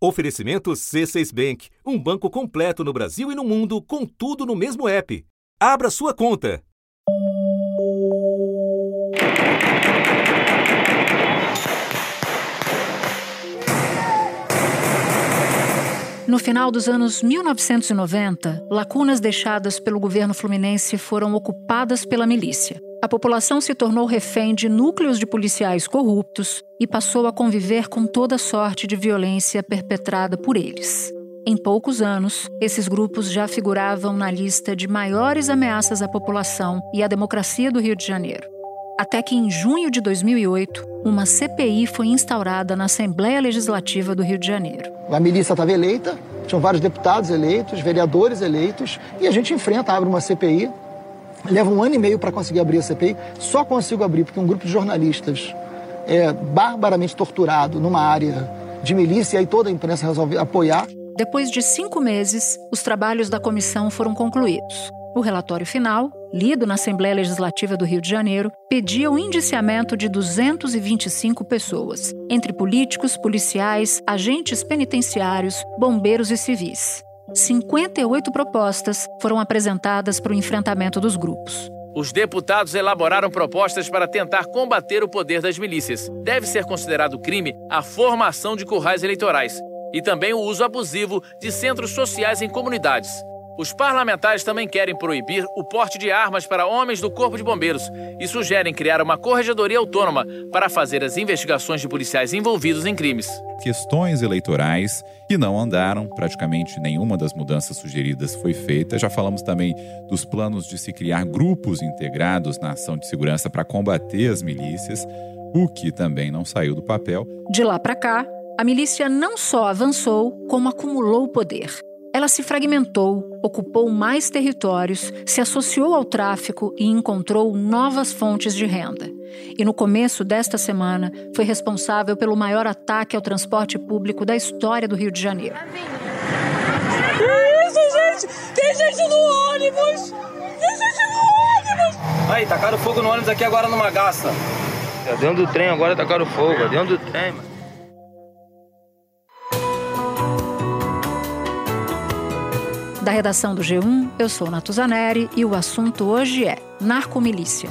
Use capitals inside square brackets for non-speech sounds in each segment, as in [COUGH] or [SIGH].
Oferecimento C6 Bank, um banco completo no Brasil e no mundo, com tudo no mesmo app. Abra sua conta. No final dos anos 1990, lacunas deixadas pelo governo fluminense foram ocupadas pela milícia. A população se tornou refém de núcleos de policiais corruptos e passou a conviver com toda sorte de violência perpetrada por eles. Em poucos anos, esses grupos já figuravam na lista de maiores ameaças à população e à democracia do Rio de Janeiro. Até que, em junho de 2008, uma CPI foi instaurada na Assembleia Legislativa do Rio de Janeiro. A milícia estava eleita, tinham vários deputados eleitos, vereadores eleitos, e a gente enfrenta, abre uma CPI Leva um ano e meio para conseguir abrir a CPI. Só consigo abrir porque um grupo de jornalistas é barbaramente torturado numa área de milícia e toda a imprensa resolve apoiar. Depois de cinco meses, os trabalhos da comissão foram concluídos. O relatório final, lido na Assembleia Legislativa do Rio de Janeiro, pedia o indiciamento de 225 pessoas, entre políticos, policiais, agentes penitenciários, bombeiros e civis. 58 propostas foram apresentadas para o enfrentamento dos grupos. Os deputados elaboraram propostas para tentar combater o poder das milícias. Deve ser considerado crime a formação de currais eleitorais e também o uso abusivo de centros sociais em comunidades. Os parlamentares também querem proibir o porte de armas para homens do Corpo de Bombeiros e sugerem criar uma corregedoria autônoma para fazer as investigações de policiais envolvidos em crimes. Questões eleitorais que não andaram, praticamente nenhuma das mudanças sugeridas foi feita. Já falamos também dos planos de se criar grupos integrados na ação de segurança para combater as milícias, o que também não saiu do papel. De lá para cá, a milícia não só avançou, como acumulou poder. Ela se fragmentou, ocupou mais territórios, se associou ao tráfico e encontrou novas fontes de renda. E no começo desta semana foi responsável pelo maior ataque ao transporte público da história do Rio de Janeiro. Que isso, gente? Tem gente no ônibus! Tem gente no ônibus! Aí, tacaram fogo no ônibus aqui agora numa gaça. Dentro do trem agora tacaram fogo, dentro do trem, mano. Da redação do G1, eu sou Natuzaneri e o assunto hoje é narcomilícia.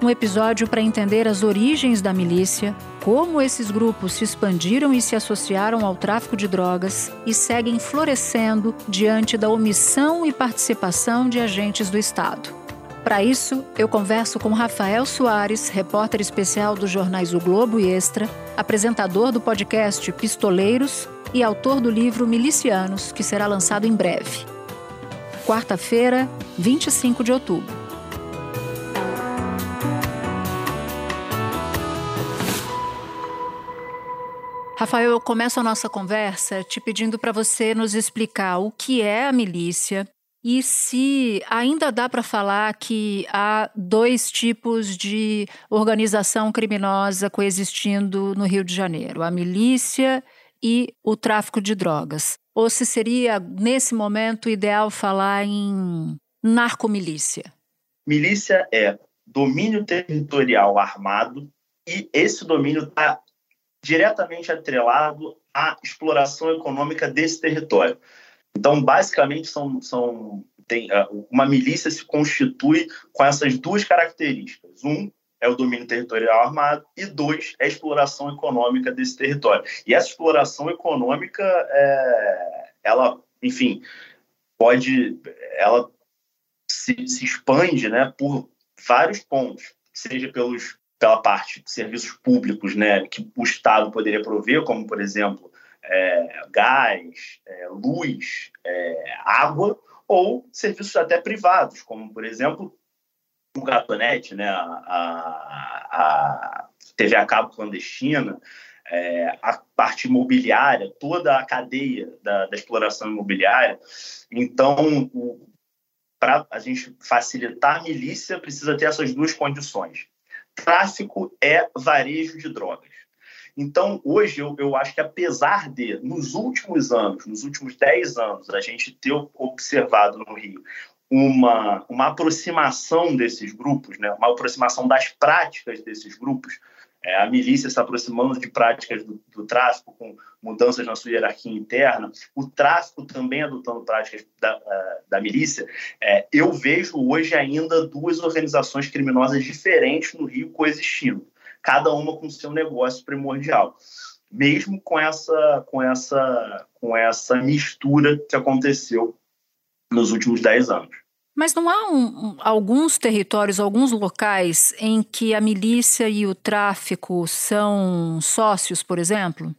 Um episódio para entender as origens da milícia, como esses grupos se expandiram e se associaram ao tráfico de drogas e seguem florescendo diante da omissão e participação de agentes do Estado. Para isso, eu converso com Rafael Soares, repórter especial dos jornais O Globo e Extra, apresentador do podcast Pistoleiros e autor do livro Milicianos, que será lançado em breve quarta-feira, 25 de outubro. Rafael, eu começo a nossa conversa te pedindo para você nos explicar o que é a milícia e se ainda dá para falar que há dois tipos de organização criminosa coexistindo no Rio de Janeiro: a milícia e o tráfico de drogas. Ou se seria, nesse momento, ideal falar em narcomilícia? Milícia é domínio territorial armado e esse domínio está diretamente atrelado à exploração econômica desse território. Então, basicamente, são, são tem, ah, uma milícia se constitui com essas duas características. Um, é o domínio territorial armado, e dois, é a exploração econômica desse território. E essa exploração econômica, é, ela, enfim, pode, ela se, se expande né, por vários pontos, seja pelos, pela parte de serviços públicos né, que o Estado poderia prover, como, por exemplo, é, gás, é, luz, é, água, ou serviços até privados, como, por exemplo, o Gatonete, né, a, a, a TV a cabo clandestina, é, a parte imobiliária, toda a cadeia da, da exploração imobiliária. Então, para a gente facilitar a milícia, precisa ter essas duas condições. Tráfico é varejo de drogas. Então, hoje, eu, eu acho que apesar de, nos últimos anos, nos últimos 10 anos, a gente ter observado no Rio uma, uma aproximação desses grupos, né? uma aproximação das práticas desses grupos, É, a milícia se aproximando de práticas do, do, tráfico, com mudanças na sua hierarquia interna, o tráfico também adotando práticas da, uh, da milícia. É, eu vejo hoje ainda duas organizações criminosas diferentes no Rio coexistindo, cada uma com seu negócio primordial. Mesmo com essa, com essa, com essa mistura que aconteceu nos últimos dez anos. Mas não há um, um, alguns territórios, alguns locais em que a milícia e o tráfico são sócios, por exemplo?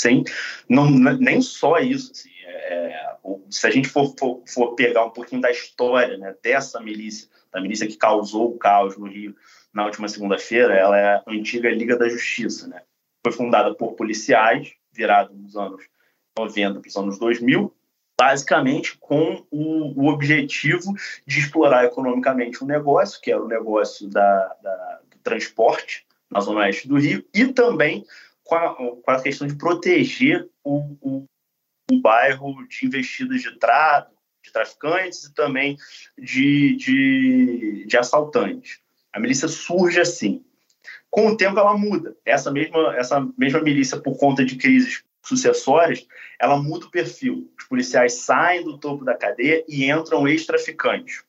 Sim, não, nem só isso. Assim, é, se a gente for, for, for, pegar um pouquinho da história né, dessa milícia, da milícia que causou o caos no Rio na última segunda-feira, ela é a antiga Liga da Justiça. Né? Foi fundada por policiais, virado nos anos 90 para os anos 2000, basicamente com o, o, objetivo de explorar economicamente um negócio, que era o negócio da, da, do transporte na zona oeste do Rio, e também com a, com a questão de proteger o, o, o bairro de investidas de trato, de traficantes e também de, de, de assaltantes. A milícia surge assim. Com o tempo ela muda. Essa mesma, essa mesma milícia, por conta de crises sucessórias, ela muda o perfil. Os policiais saem do topo da cadeia e entram ex-traficantes.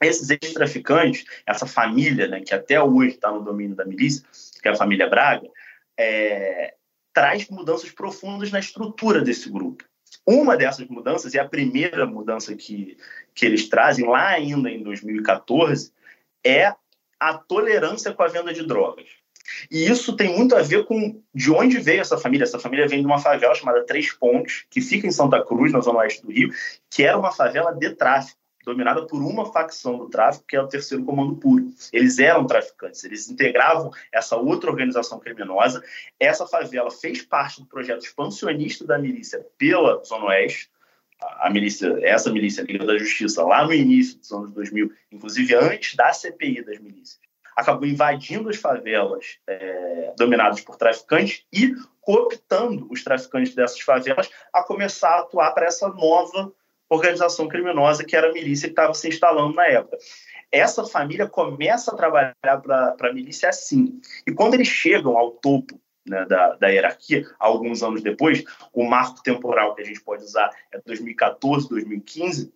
Esses ex-traficantes, essa família, né, que até hoje está no domínio da milícia, que é a família Braga, é, traz mudanças profundas na estrutura desse grupo. Uma dessas mudanças, e a primeira mudança que, que eles trazem, lá ainda em 2014, é a tolerância com a venda de drogas. E isso tem muito a ver com de onde veio essa família. Essa família vem de uma favela chamada Três Pontes, que fica em Santa Cruz, na zona oeste do Rio, que era uma favela de tráfico, dominada por uma facção do tráfico, que é o Terceiro Comando Puro. Eles eram traficantes, eles integravam essa outra organização criminosa. Essa favela fez parte do projeto expansionista da milícia pela Zona Oeste, a milícia, essa milícia Liga da Justiça, lá no início dos anos 2000, inclusive antes da CPI das milícias acabou invadindo as favelas é, dominadas por traficantes e cooptando os traficantes dessas favelas a começar a atuar para essa nova organização criminosa que era a milícia que estava se instalando na época. Essa família começa a trabalhar para a milícia assim. E quando eles chegam ao topo né, da, da, hierarquia, alguns anos depois, o marco temporal que a gente pode usar é 2014, 2015,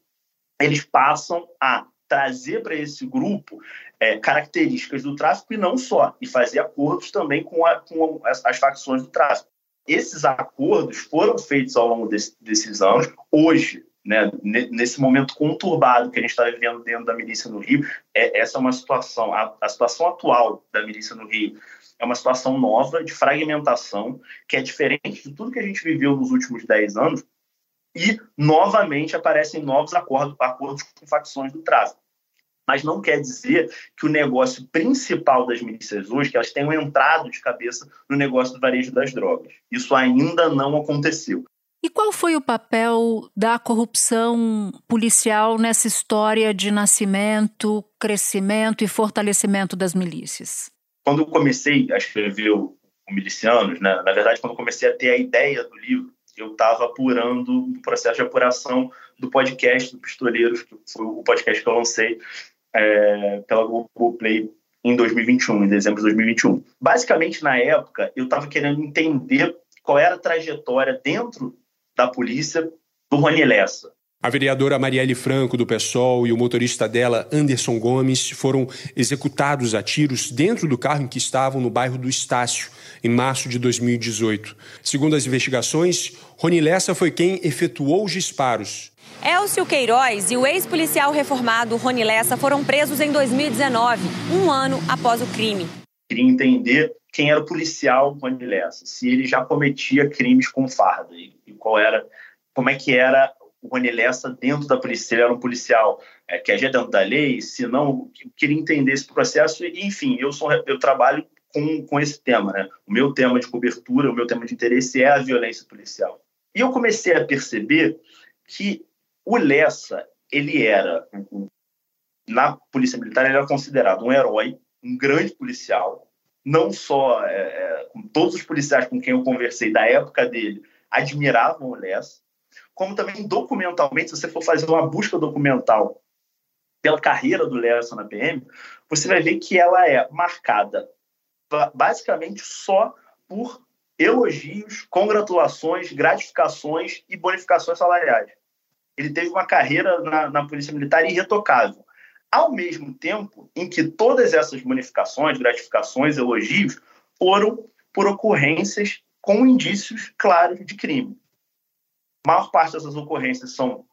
eles passam a trazer para esse grupo é, características do tráfico e não só, e fazer acordos também com, a, com as, as, facções do tráfico. Esses acordos foram feitos ao longo desse, desses anos. Hoje, né, nesse momento conturbado que a gente está vivendo dentro da milícia no Rio, é, essa é uma situação, a, a situação atual da milícia no Rio é uma situação nova, de fragmentação, que é diferente de tudo que a gente viveu nos últimos 10 anos, e novamente aparecem novos acordos, acordos com facções do tráfico mas não quer dizer que o negócio principal das milícias hoje, que elas tenham entrado de cabeça no negócio do varejo das drogas. Isso ainda não aconteceu. E qual foi o papel da corrupção policial nessa história de nascimento, crescimento e fortalecimento das milícias? Quando eu comecei a escrever o Milicianos, né, na verdade, quando eu comecei a ter a ideia do livro, eu estava apurando o processo de apuração do podcast do Pistoleiros, que foi o podcast que eu lancei é, pela Google Play em 2021, em dezembro de 2021. Basicamente, na época, eu estava querendo entender qual era a trajetória dentro da polícia do Rony Lessa. A vereadora Marielle Franco, do PSOL, e o motorista dela, Anderson Gomes, foram executados a tiros dentro do carro em que estavam no bairro do Estácio, em março de 2018. Segundo as investigações, Rony Lessa foi quem efetuou os disparos. Elcio Queiroz e o ex-policial reformado Rony Lessa foram presos em 2019, um ano após o crime. Queria entender quem era o policial Rony Lessa, se ele já cometia crimes com farda e, qual era, como é que era Rony Lessa dentro da polícia, ele era um policial é, que agia dentro da lei, se não, queria entender esse processo e, enfim, eu, sou, eu trabalho com, com esse tema, né? O meu tema de cobertura, o meu tema de interesse é a violência policial. E eu comecei a perceber que o Lessa, ele era, na Polícia Militar, ele era considerado um herói, um grande policial, não só é, é, todos os policiais com quem eu conversei da época dele admiravam o Lessa, como também documentalmente, se você for fazer uma busca documental pela carreira do Lessa na PM, você vai ver que ela é marcada basicamente só por elogios, congratulações, gratificações e bonificações salariais. Ele teve uma carreira na, na Polícia Militar irretocável. Ao mesmo tempo em que todas essas bonificações, gratificações, elogios foram por ocorrências com indícios claros de crime. A maior parte dessas ocorrências são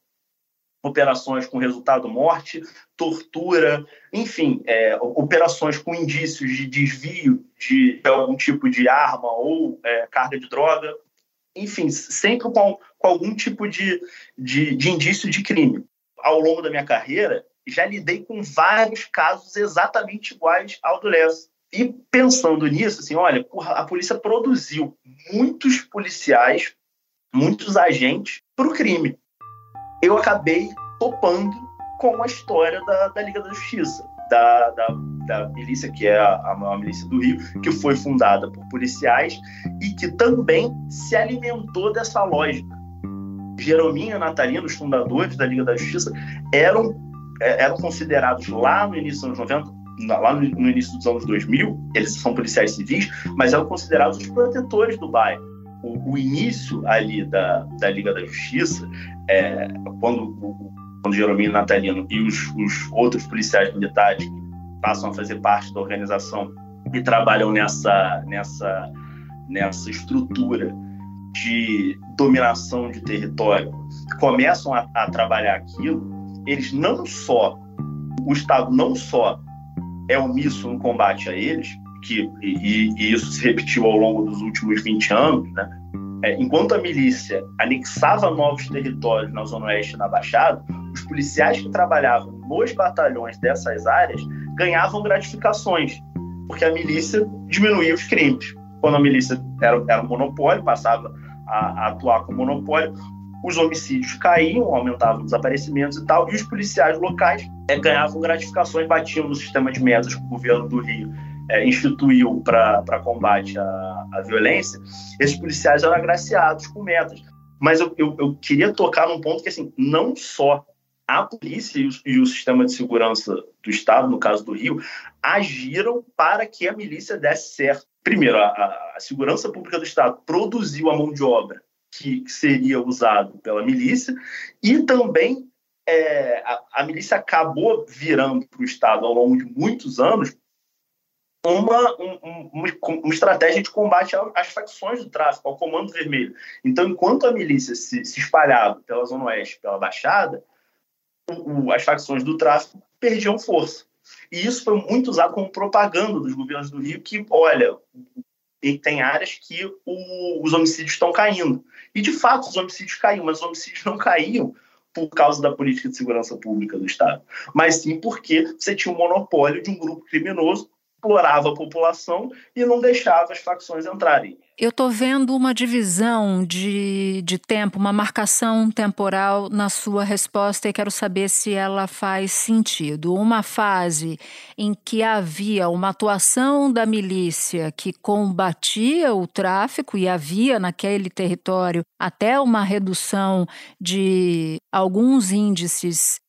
operações com resultado morte, tortura, enfim, é, operações com indícios de desvio de, algum tipo de arma ou é, carga de droga, enfim, sempre com, com algum tipo de, de, de indício de crime. Ao longo da minha carreira, já lidei com vários casos exatamente iguais ao do Lessa. E pensando nisso, assim, olha, a polícia produziu muitos policiais, muitos agentes para o crime eu acabei topando com a história da, da Liga da Justiça, da, da, da milícia, que é a, maior milícia do Rio, que foi fundada por policiais e que também se alimentou dessa lógica. Jerominha e Natalina, os fundadores da Liga da Justiça, eram, é, eram considerados lá no início dos anos 90, lá no início dos anos 2000, eles são policiais civis, mas eram considerados os protetores do bairro. O, o, início ali da, da Liga da Justiça é, quando, quando Jeromino Natalino e os, os outros policiais militares que passam a fazer parte da organização e trabalham nessa, nessa, nessa estrutura de dominação de território, começam a, a trabalhar aquilo, eles não só, o Estado não só é omisso no combate a eles, que, e, e, isso se repetiu ao longo dos últimos 20 anos, né? É, enquanto a milícia anexava novos territórios na Zona Oeste e na Baixada, os policiais que trabalhavam nos batalhões dessas áreas ganhavam gratificações, porque a milícia diminuía os crimes. Quando a milícia era, era um monopólio, passava a, a atuar como monopólio, os homicídios caíam, aumentavam os desaparecimentos e tal, e os policiais locais é, ganhavam gratificações, batiam no sistema de metas que o governo do Rio é, instituiu para combate à, à violência, esses policiais eram agraciados com metas. Mas eu, eu, eu, queria tocar num ponto que, assim, não só a polícia e o, e o, sistema de segurança do Estado, no caso do Rio, agiram para que a milícia desse certo. Primeiro, a, a segurança pública do Estado produziu a mão de obra que seria usado pela milícia e também é, a, a milícia acabou virando para o Estado ao longo de muitos anos uma, um, uma, uma, estratégia de combate às facções do tráfico, ao Comando Vermelho. Então, enquanto a milícia se, se espalhava pela Zona Oeste, pela Baixada, o, o, as facções do tráfico perdiam força. E isso foi muito usado como propaganda dos governos do Rio, que, olha, tem áreas que o, os homicídios estão caindo. E, de fato, os homicídios caíam, mas os homicídios não caíam por causa da política de segurança pública do Estado, mas sim porque você tinha um monopólio de um grupo criminoso explorava a população e não deixava as facções entrarem. Eu estou vendo uma divisão de, de tempo, uma marcação temporal na sua resposta e quero saber se ela faz sentido. Uma fase em que havia uma atuação da milícia que combatia o tráfico e havia naquele território até uma redução de alguns índices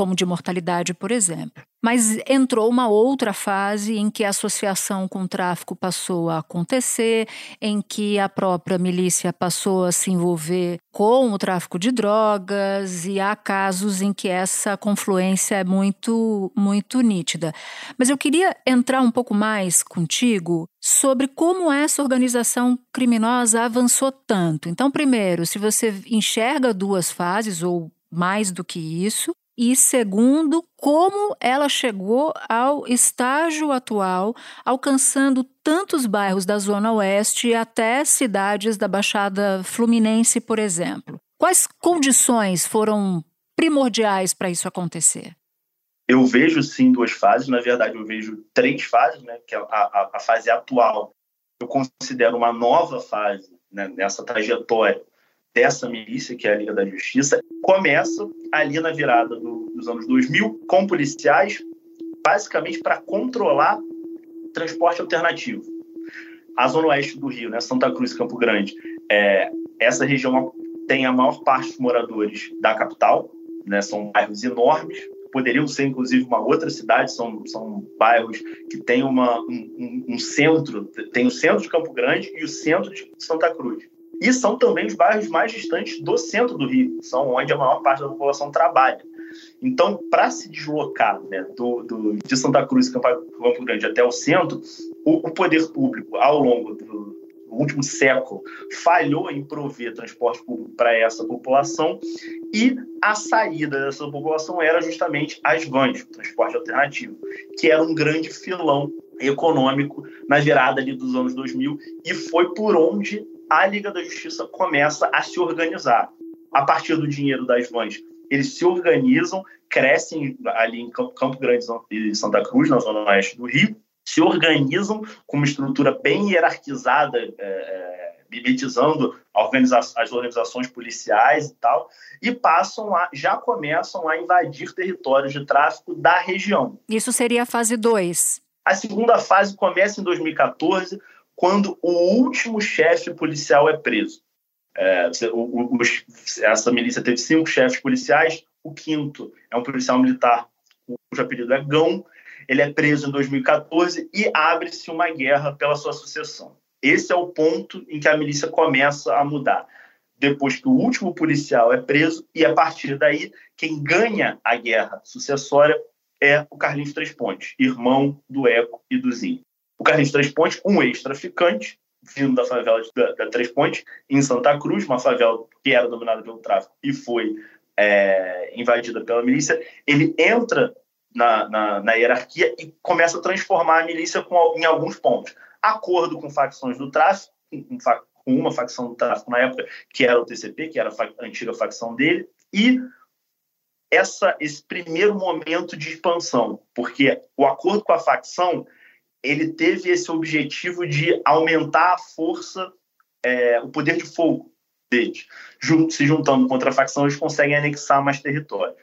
como de mortalidade, por exemplo. Mas entrou uma outra fase em que a associação com o tráfico passou a acontecer, em que a própria milícia passou a se envolver com o tráfico de drogas, e há casos em que essa confluência é muito, muito nítida. Mas eu queria entrar um pouco mais contigo sobre como essa organização criminosa avançou tanto. Então, primeiro, se você enxerga duas fases, ou mais do que isso, e segundo, como ela chegou ao estágio atual, alcançando tantos bairros da Zona Oeste até cidades da Baixada Fluminense, por exemplo. Quais condições foram primordiais para isso acontecer? Eu vejo sim duas fases, na verdade eu vejo três fases, né? Que é a, a, a fase atual eu considero uma nova fase né, nessa trajetória dessa milícia, que é a Liga da Justiça, começa ali na virada do, dos anos 2000 com policiais, basicamente para controlar transporte alternativo. A zona oeste do Rio, né, Santa Cruz Campo Grande, é, essa região tem a maior parte dos moradores da capital, né, são bairros enormes, poderiam ser inclusive uma outra cidade, são, são bairros que têm uma, um, um centro, tem o centro de Campo Grande e o centro de Santa Cruz. E são também os bairros mais distantes do centro do Rio, são onde a maior parte da população trabalha. Então, para se deslocar né, do, do, de Santa Cruz e Campo, Grande até o centro, o, o poder público, ao longo do, último século, falhou em prover transporte público para essa população e a saída dessa população era justamente as vans, transporte alternativo, que era um grande filão econômico na virada ali dos anos 2000 e foi por onde a Liga da Justiça começa a se organizar. A partir do dinheiro das vans, eles se organizam, crescem ali em Campo Grande e Santa Cruz, na zona oeste do Rio, se organizam com uma estrutura bem hierarquizada, é, é, mimetizando organiza as organizações policiais e tal, e passam a, já começam a invadir territórios de tráfico da região. Isso seria a fase 2. A segunda fase começa em 2014, quando o último chefe policial é preso. É, o, o, essa milícia teve cinco chefes policiais, o quinto é um policial militar cujo apelido é Gão, ele é preso em 2014 e abre-se uma guerra pela sua sucessão. Esse é o ponto em que a milícia começa a mudar. Depois que o último policial é preso, e a partir daí, quem ganha a guerra sucessória é o Carlinhos Três Pontes, irmão do Eco e do Zinho. O Carlinhos Três Pontes, um ex-traficante, vindo da favela da, da Três Pontes, em Santa Cruz, uma favela que era dominada pelo tráfico e foi é, invadida pela milícia, ele entra na, na, na, hierarquia e começa a transformar a milícia com, em alguns pontos. Acordo com facções do tráfico, com, com uma facção do tráfico na época, que era o TCP, que era a antiga facção dele, e essa, esse primeiro momento de expansão, porque o acordo com a facção ele teve esse objetivo de aumentar a força, é, o poder de fogo deles. Se juntando contra a facção, eles conseguem anexar mais territórios.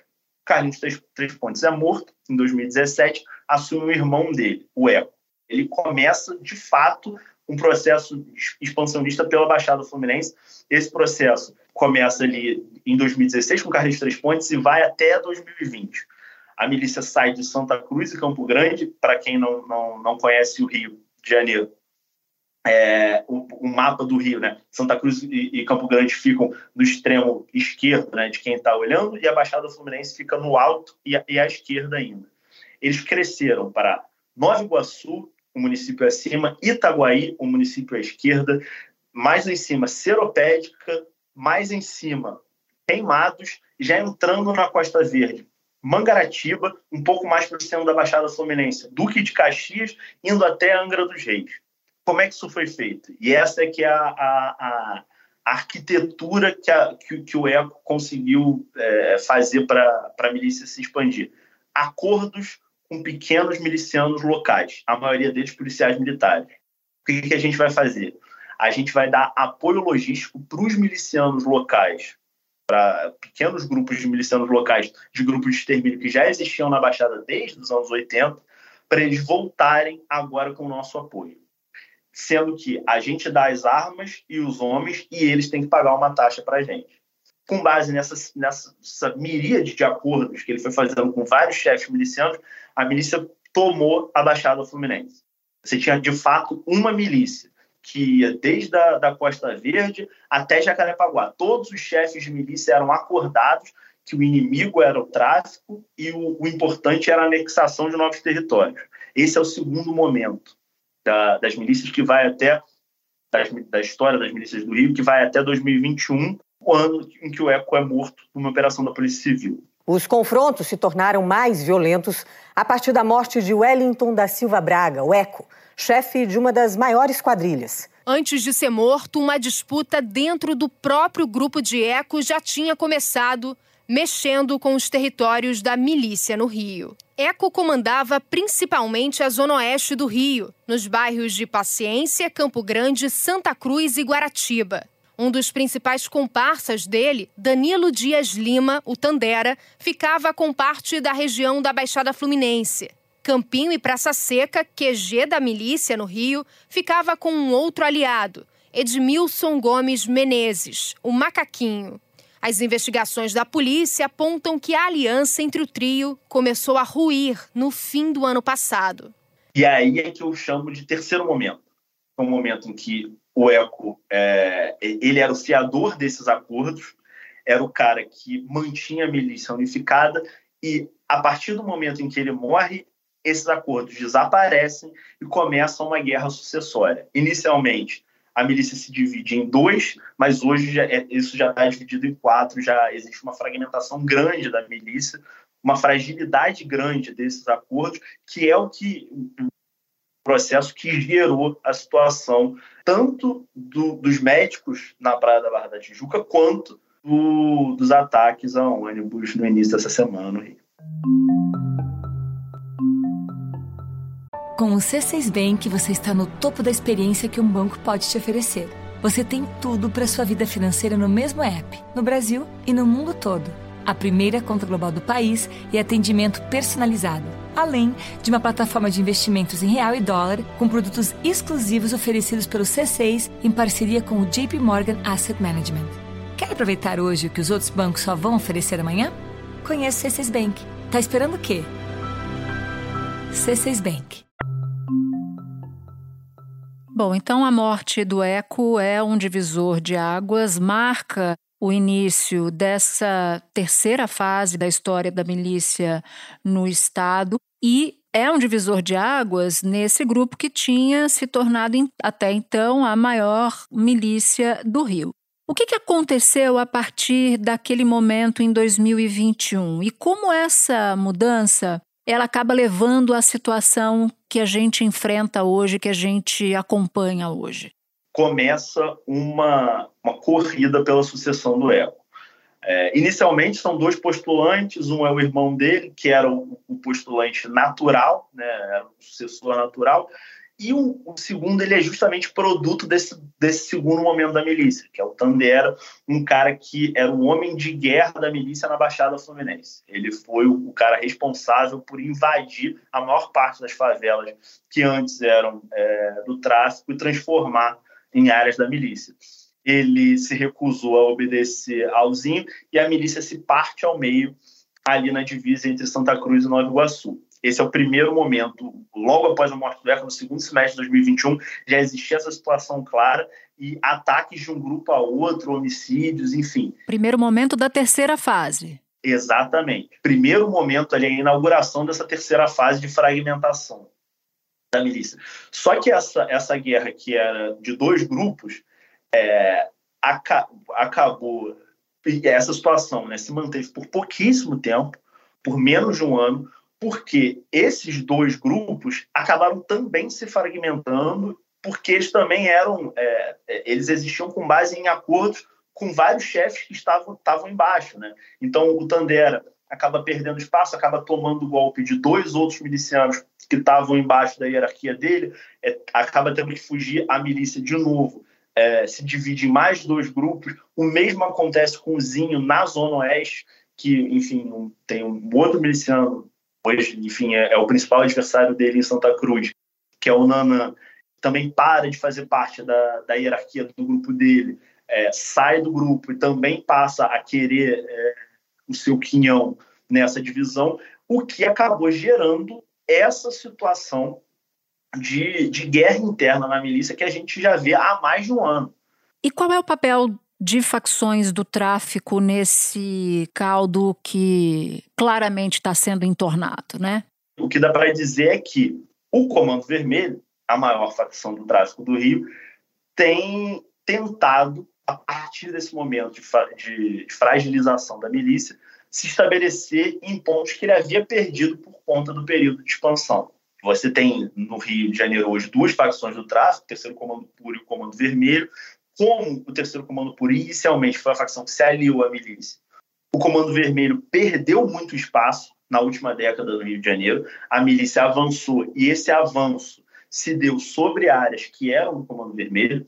Carlinhos Três, Três Pontes é morto em 2017, assume o irmão dele, o Eco. Ele começa, de fato, um processo expansionista pela Baixada Fluminense. Esse processo começa ali em 2016 com Carlinhos Três Pontes e vai até 2020. A milícia sai de Santa Cruz e Campo Grande, para quem não, não, não conhece o Rio de Janeiro, é, o, o, mapa do Rio, né? Santa Cruz e, e, Campo Grande ficam no extremo esquerdo, né, de quem está olhando, e a Baixada Fluminense fica no alto e, e à esquerda ainda. Eles cresceram para Nova Iguaçu, o município acima, Itaguaí, o município à esquerda, mais em cima Seropédica, mais em cima Queimados, já entrando na Costa Verde, Mangaratiba, um pouco mais para o centro da Baixada Fluminense, Duque de Caxias, indo até Angra dos Reis como é que isso foi feito? E essa é que é a, a, a arquitetura que, a, que, que, o ECO conseguiu é, fazer para a milícia se expandir. Acordos com pequenos milicianos locais, a maioria deles policiais militares. O que, que a gente vai fazer? A gente vai dar apoio logístico para os milicianos locais, para pequenos grupos de milicianos locais, de grupos de extermínio que já existiam na Baixada desde os anos 80, para eles voltarem agora com o nosso apoio sendo que a gente dá as armas e os homens e eles têm que pagar uma taxa para a gente. Com base nessa, nessa miríade de acordos que ele foi fazendo com vários chefes milicianos, a milícia tomou a Baixada Fluminense. Você tinha, de fato, uma milícia que ia desde a da Costa Verde até Jacarepaguá. Todos os chefes de milícia eram acordados que o inimigo era o tráfico e o, o importante era a anexação de novos territórios. Esse é o segundo momento da, das milícias que vai até das, da história das milícias do Rio, que vai até 2021, o ano em que o ECO é morto numa operação da Polícia Civil. Os confrontos se tornaram mais violentos a partir da morte de Wellington da Silva Braga, o ECO, chefe de uma das maiores quadrilhas. Antes de ser morto, uma disputa dentro do próprio grupo de ECO já tinha começado mexendo com os territórios da milícia no Rio. Eco comandava principalmente a zona oeste do Rio, nos bairros de Paciência, Campo Grande, Santa Cruz e Guaratiba. Um dos principais comparsas dele, Danilo Dias Lima, o Tandera, ficava com parte da região da Baixada Fluminense. Campinho e Praça Seca, QG da milícia no Rio, ficava com um outro aliado, Edmilson Gomes Menezes, o Macaquinho. As investigações da polícia apontam que a aliança entre o trio começou a ruir no fim do ano passado. E aí é que eu chamo de terceiro momento. É um momento em que o ECO é, ele era o fiador desses acordos, era o cara que mantinha a milícia unificada e a partir do momento em que ele morre, esses acordos desaparecem e começa uma guerra sucessória. Inicialmente, a milícia se divide em dois, mas hoje já é, isso já está dividido em quatro, já existe uma fragmentação grande da milícia, uma fragilidade grande desses acordos, que é o que processo que gerou a situação tanto do, dos médicos na Praia da Barra da Tijuca quanto do, dos ataques a ônibus no início dessa semana. Com o C6 Bank, você está no topo da experiência que um banco pode te oferecer. Você tem tudo para sua vida financeira no mesmo app, no Brasil e no mundo todo. A primeira conta global do país e atendimento personalizado, além de uma plataforma de investimentos em real e dólar com produtos exclusivos oferecidos pelo C6 em parceria com o JP Morgan Asset Management. Quer aproveitar hoje o que os outros bancos só vão oferecer amanhã? Conheça o C6 Bank. Tá esperando o quê? C6 Bank. Bom, então a morte do Eco é um divisor de águas, marca o início dessa terceira fase da história da milícia no Estado e é um divisor de águas nesse grupo que tinha se tornado até então a maior milícia do Rio. O que, aconteceu a partir daquele momento em 2021 e como essa mudança ela acaba levando à situação que a gente enfrenta hoje, que a gente acompanha hoje? Começa uma, uma corrida pela sucessão do Eco. É, inicialmente são dois postulantes, um é o irmão dele, que era o, o postulante natural, né, era o sucessor natural, e o, o, segundo, ele é justamente produto desse, desse segundo momento da milícia, que é o Tandera, um cara que era um homem de guerra da milícia na Baixada Fluminense. Ele foi o, o cara responsável por invadir a maior parte das favelas que antes eram é, do tráfico e transformar em áreas da milícia. Ele se recusou a obedecer ao Zinho e a milícia se parte ao meio ali na divisa entre Santa Cruz e Nova Iguaçu. Esse é o primeiro momento, logo após a morte do Eco, no segundo semestre de 2021, já existia essa situação clara e ataques de um grupo a outro, homicídios, enfim. Primeiro momento da terceira fase. Exatamente. Primeiro momento ali, a inauguração dessa terceira fase de fragmentação da milícia. Só que essa, essa guerra, que era de dois grupos, é, aca acabou. Essa situação né, se manteve por pouquíssimo tempo, por menos de um ano, porque esses dois grupos acabaram também se fragmentando, porque eles também eram, é, é, eles existiam com base em acordos com vários chefes que estavam, estavam embaixo, né? Então o Tandera acaba perdendo espaço, acaba tomando o golpe de dois outros milicianos que estavam embaixo da hierarquia dele, é, acaba tendo que fugir a milícia de novo. É, se divide em mais dois grupos. O mesmo acontece com o Zinho na Zona Oeste, que, enfim, tem um outro miliciano hoje, enfim, é, é, o principal adversário dele em Santa Cruz, que é o Nana, também para de fazer parte da, da hierarquia do grupo dele, é, sai do grupo e também passa a querer é, o seu quinhão nessa divisão, o que acabou gerando essa situação de, de guerra interna na milícia que a gente já vê há mais de um ano. E qual é o papel de facções do tráfico nesse caldo que claramente está sendo entornado, né? O que dá para dizer é que o Comando Vermelho, a maior facção do tráfico do Rio, tem tentado, a partir desse momento de, de fragilização da milícia, se estabelecer em pontos que ele havia perdido por conta do período de expansão. Você tem no Rio de Janeiro hoje duas facções do tráfico, o Terceiro Comando Puro e o Comando Vermelho, como o terceiro comando por inicialmente foi a facção que se aliou à milícia, o comando vermelho perdeu muito espaço na última década no Rio de Janeiro, a milícia avançou e esse avanço se deu sobre áreas que eram do comando vermelho.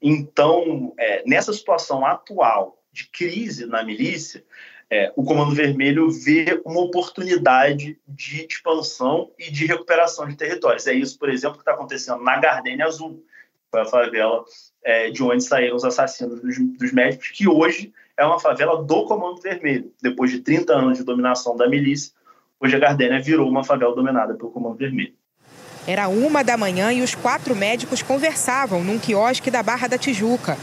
Então, é, nessa situação atual de crise na milícia, é, o Comando Vermelho vê uma oportunidade de expansão e de recuperação de territórios. É isso, por exemplo, que está acontecendo na Gardênia Azul, foi a favela é, de onde saíram os assassinos dos, dos médicos, que hoje é uma favela do Comando Vermelho. Depois de 30 anos de dominação da milícia, hoje a Gardênia virou uma favela dominada pelo Comando Vermelho. Era uma da manhã e os quatro médicos conversavam num quiosque da Barra da Tijuca.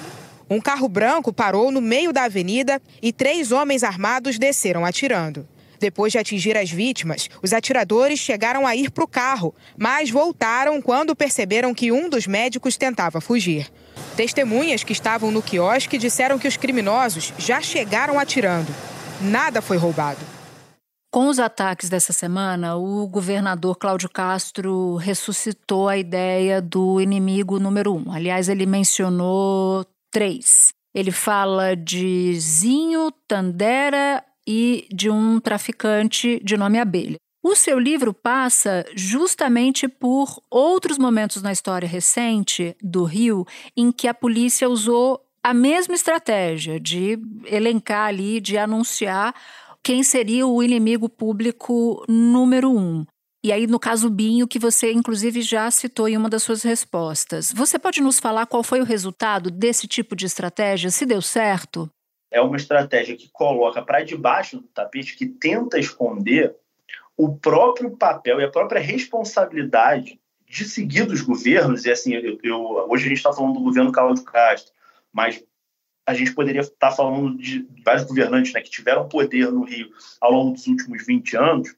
Um carro branco parou no meio da avenida e três homens armados desceram atirando. Depois de atingir as vítimas, os atiradores chegaram a ir para o carro, mas voltaram quando perceberam que um dos médicos tentava fugir. Testemunhas que estavam no quiosque disseram que os criminosos já chegaram atirando. Nada foi roubado. Com os ataques dessa semana, o governador Cláudio Castro ressuscitou a ideia do inimigo número um. Aliás, ele mencionou três. Ele fala de Zinho, Tandera e de um traficante de nome Abelha. O seu livro passa justamente por outros momentos na história recente do Rio em que a polícia usou a mesma estratégia de elencar ali, de anunciar quem seria o inimigo público número um. E aí, no caso Binho, que você inclusive já citou em uma das suas respostas. Você pode nos falar qual foi o resultado desse tipo de estratégia? Se deu certo? é uma estratégia que coloca para debaixo do tapete, que tenta esconder o próprio papel e a própria responsabilidade de seguir dos governos. E assim, eu, eu hoje a gente está falando do governo Cláudio Castro, mas a gente poderia estar falando de vários governantes né, que tiveram poder no Rio ao longo dos últimos 20 anos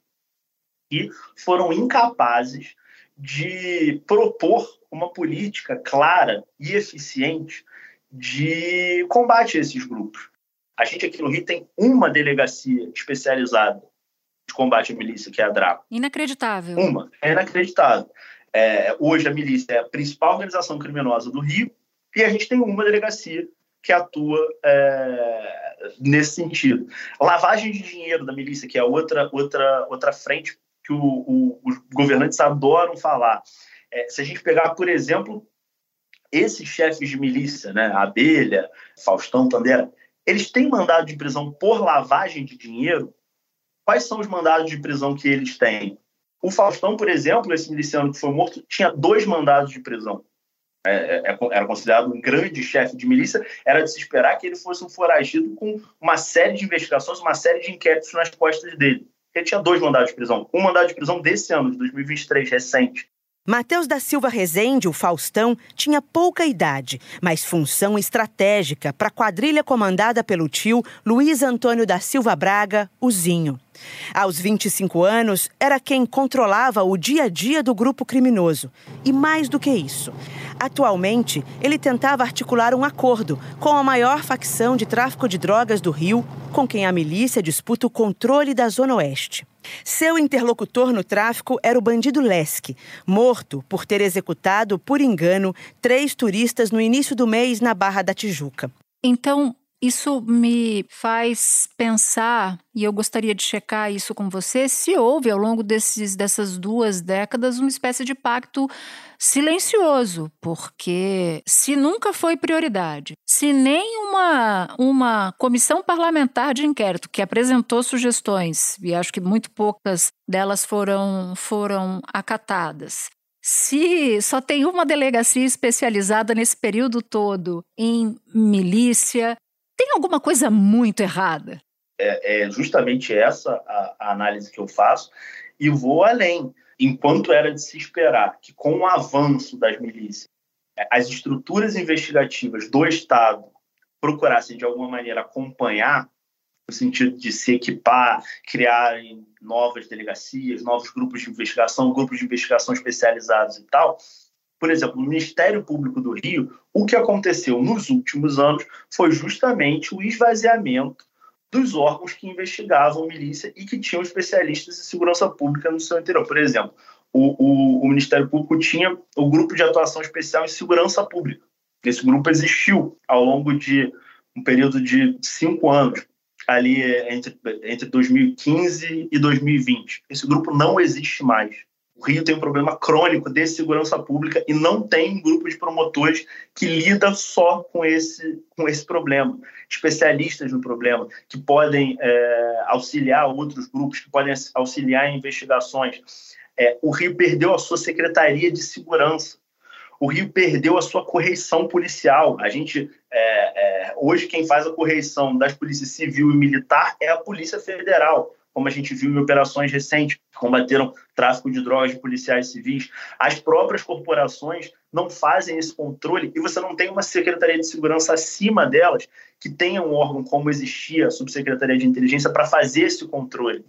e foram incapazes de propor uma política clara e eficiente de combate a esses grupos. A gente aqui no Rio tem uma delegacia especializada de combate à milícia, que é a DRACO. Inacreditável. Uma. É inacreditável. É, hoje a milícia é a principal organização criminosa do Rio e a gente tem uma delegacia que atua é, nesse sentido. Lavagem de dinheiro da milícia, que é outra, outra, outra frente que o, o, os governantes adoram falar. É, se a gente pegar, por exemplo, esses chefes de milícia, né, Abelha, Faustão Tandera, eles têm mandado de prisão por lavagem de dinheiro? Quais são os mandados de prisão que eles têm? O Faustão, por exemplo, esse miliciano que foi morto, tinha dois mandados de prisão. É, é, é era considerado um grande chefe de milícia, era de se esperar que ele fosse um foragido com uma série de investigações, uma série de inquéritos nas costas dele. Ele tinha dois mandados de prisão. Um mandado de prisão desse ano, de 2023, recente. Mateus da Silva Rezende, o Faustão, tinha pouca idade, mas função estratégica para a quadrilha comandada pelo tio Luiz Antônio da Silva Braga, o Zinho. Aos 25 anos, era quem controlava o dia a dia do grupo criminoso. E mais do que isso, atualmente ele tentava articular um acordo com a maior facção de tráfico de drogas do Rio, com quem a milícia disputa o controle da Zona Oeste. Seu interlocutor no tráfico era o bandido Lesk, morto por ter executado, por engano, três turistas no início do mês na Barra da Tijuca. Então, isso me faz pensar, e eu gostaria de checar isso com você, se houve ao longo desses, dessas duas décadas uma espécie de pacto silencioso, porque se nunca foi prioridade, se nem uma, uma comissão parlamentar de inquérito que apresentou sugestões, e acho que muito poucas delas foram, foram acatadas, se só tem uma delegacia especializada nesse período todo em milícia, tem alguma coisa muito errada? É, é justamente essa a, a análise que eu faço e vou além. Enquanto era de se esperar que, com o avanço das milícias, é, as estruturas investigativas do Estado procurassem, de alguma maneira, acompanhar, no sentido de se equipar, criarem novas delegacias, novos grupos de investigação, grupos de investigação especializados e tal, por exemplo, no Ministério Público do Rio, o que aconteceu nos últimos anos foi justamente o esvaziamento dos órgãos que investigavam milícia e que tinham especialistas em segurança pública no seu interior. Por exemplo, o, o, o Ministério Público tinha o Grupo de Atuação Especial em Segurança Pública. Esse grupo existiu ao longo de um período de cinco anos, ali entre, entre 2015 e 2020. Esse grupo não existe mais. O Rio tem um problema crônico de segurança pública e não tem um grupo de promotores que lida só com esse, com esse problema. Especialistas no problema, que podem é, auxiliar outros grupos, que podem auxiliar em investigações. É, o Rio perdeu a sua Secretaria de Segurança. O Rio perdeu a sua correição policial. A gente é, é, hoje quem faz a correição das polícias civil e militar é a Polícia Federal como a gente viu em operações recentes, que combateram tráfico de drogas de policiais civis. As próprias corporações não fazem esse controle e você não tem uma Secretaria de Segurança acima delas que tenha um órgão como existia a Subsecretaria de Inteligência para fazer esse controle.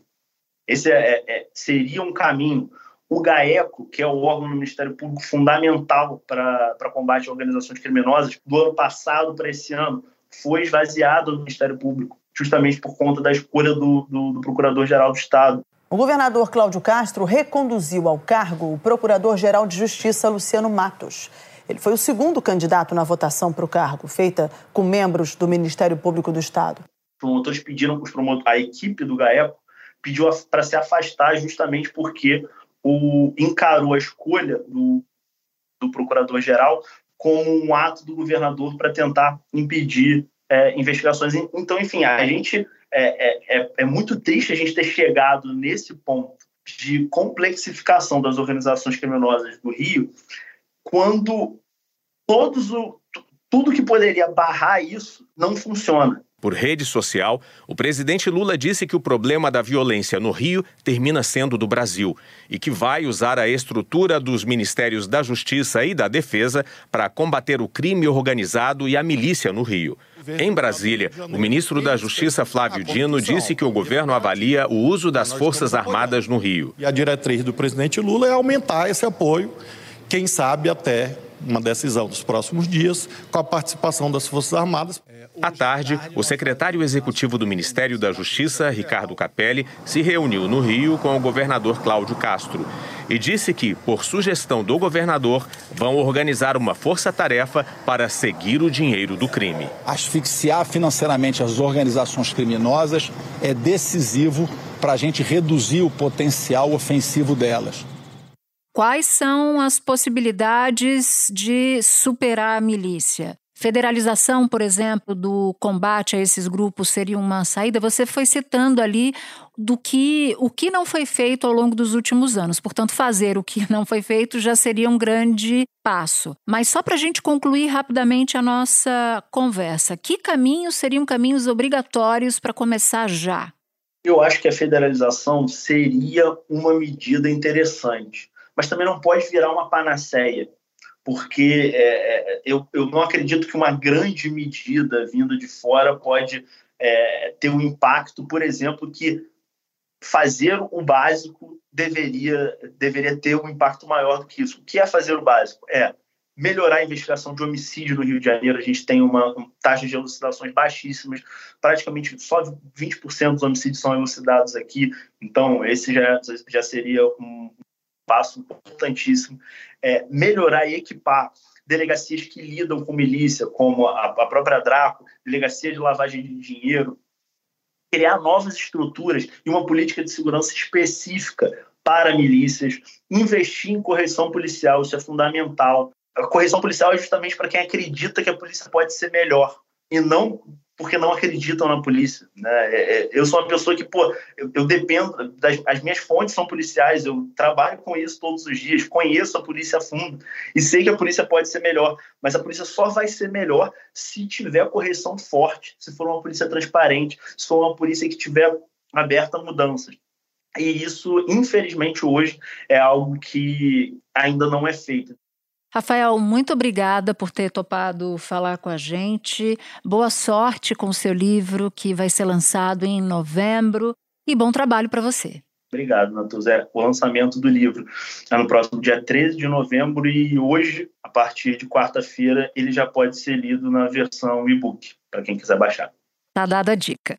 Esse é, é, seria um caminho. O GAECO, que é o órgão do Ministério Público fundamental para combate a organizações criminosas, do ano passado para esse ano, foi esvaziado do Ministério Público justamente por conta da escolha do, do, do Procurador-Geral do Estado. O governador Cláudio Castro reconduziu ao cargo o Procurador-Geral de Justiça Luciano Matos. Ele foi o segundo candidato na votação para o cargo, feita com membros do Ministério Público do Estado. Os promotores pediram, os promotores, a equipe do GAECO pediu para se afastar justamente porque o, encarou a escolha do, do procurador-geral como um ato do governador para tentar impedir é, investigações. Então, enfim, a gente é, é, é, é muito triste a gente ter chegado nesse ponto de complexificação das organizações criminosas do Rio, quando todos o, tudo que poderia barrar isso não funciona. Por rede social, o presidente Lula disse que o problema da violência no Rio termina sendo do Brasil e que vai usar a estrutura dos Ministérios da Justiça e da Defesa para combater o crime organizado e a milícia no Rio. Em Brasília, o ministro da Justiça, Flávio Dino, disse que o governo avalia o uso das Forças Armadas no Rio. E a diretriz do presidente Lula é aumentar esse apoio, quem sabe até uma decisão dos próximos dias, com a participação das Forças Armadas. À tarde, o secretário executivo do Ministério da Justiça, Ricardo Capelli, se reuniu no Rio com o governador Cláudio Castro e disse que, por sugestão do governador, vão organizar uma força-tarefa para seguir o dinheiro do crime. Asfixiar financeiramente as organizações criminosas é decisivo para a gente reduzir o potencial ofensivo delas. Quais são as possibilidades de superar a milícia? Federalização, por exemplo, do combate a esses grupos seria uma saída. Você foi citando ali do que o que não foi feito ao longo dos últimos anos. Portanto, fazer o que [LAUGHS] não foi feito já seria um grande passo. Mas só para a gente concluir rapidamente a nossa conversa, que caminhos seriam caminhos obrigatórios para começar já? Eu acho que a federalização seria uma medida interessante, mas também não pode virar uma panaceia porque é, é, eu, eu não acredito que uma grande medida vindo de fora pode é, ter um impacto, por exemplo, que fazer o básico deveria, deveria ter um impacto maior do que isso. O que é fazer o básico? É melhorar a investigação de homicídio no Rio de Janeiro. A gente tem uma, taxa de elucidações baixíssimas, praticamente só 20% dos homicídios são elucidados aqui. Então, esse já, já seria um passo importantíssimo é, melhorar e equipar delegacias que lidam com milícia, como a, a própria Draco, delegacia de lavagem de dinheiro, criar novas estruturas e uma política de segurança específica para milícias, investir em correção policial, isso é fundamental. A correção policial é justamente para quem acredita que a polícia pode ser melhor e não porque não acreditam na polícia. Né? É, é, eu sou uma pessoa que, pô, eu, eu dependo, das, as minhas fontes são policiais, eu trabalho com isso todos os dias, conheço a polícia a fundo e sei que a polícia pode ser melhor, mas a polícia só vai ser melhor se tiver correção forte, se for uma polícia transparente, se for uma polícia que tiver aberta a mudanças. E isso, infelizmente, hoje é algo que ainda não é feito. Rafael, muito obrigada por ter topado falar com a gente. Boa sorte com o seu livro, que vai ser lançado em novembro. E bom trabalho para você. Obrigado, Natuzé. O lançamento do livro é no próximo dia 13 de novembro e hoje, a partir de quarta-feira, ele já pode ser lido na versão e-book, para quem quiser baixar. Tá dada a dica.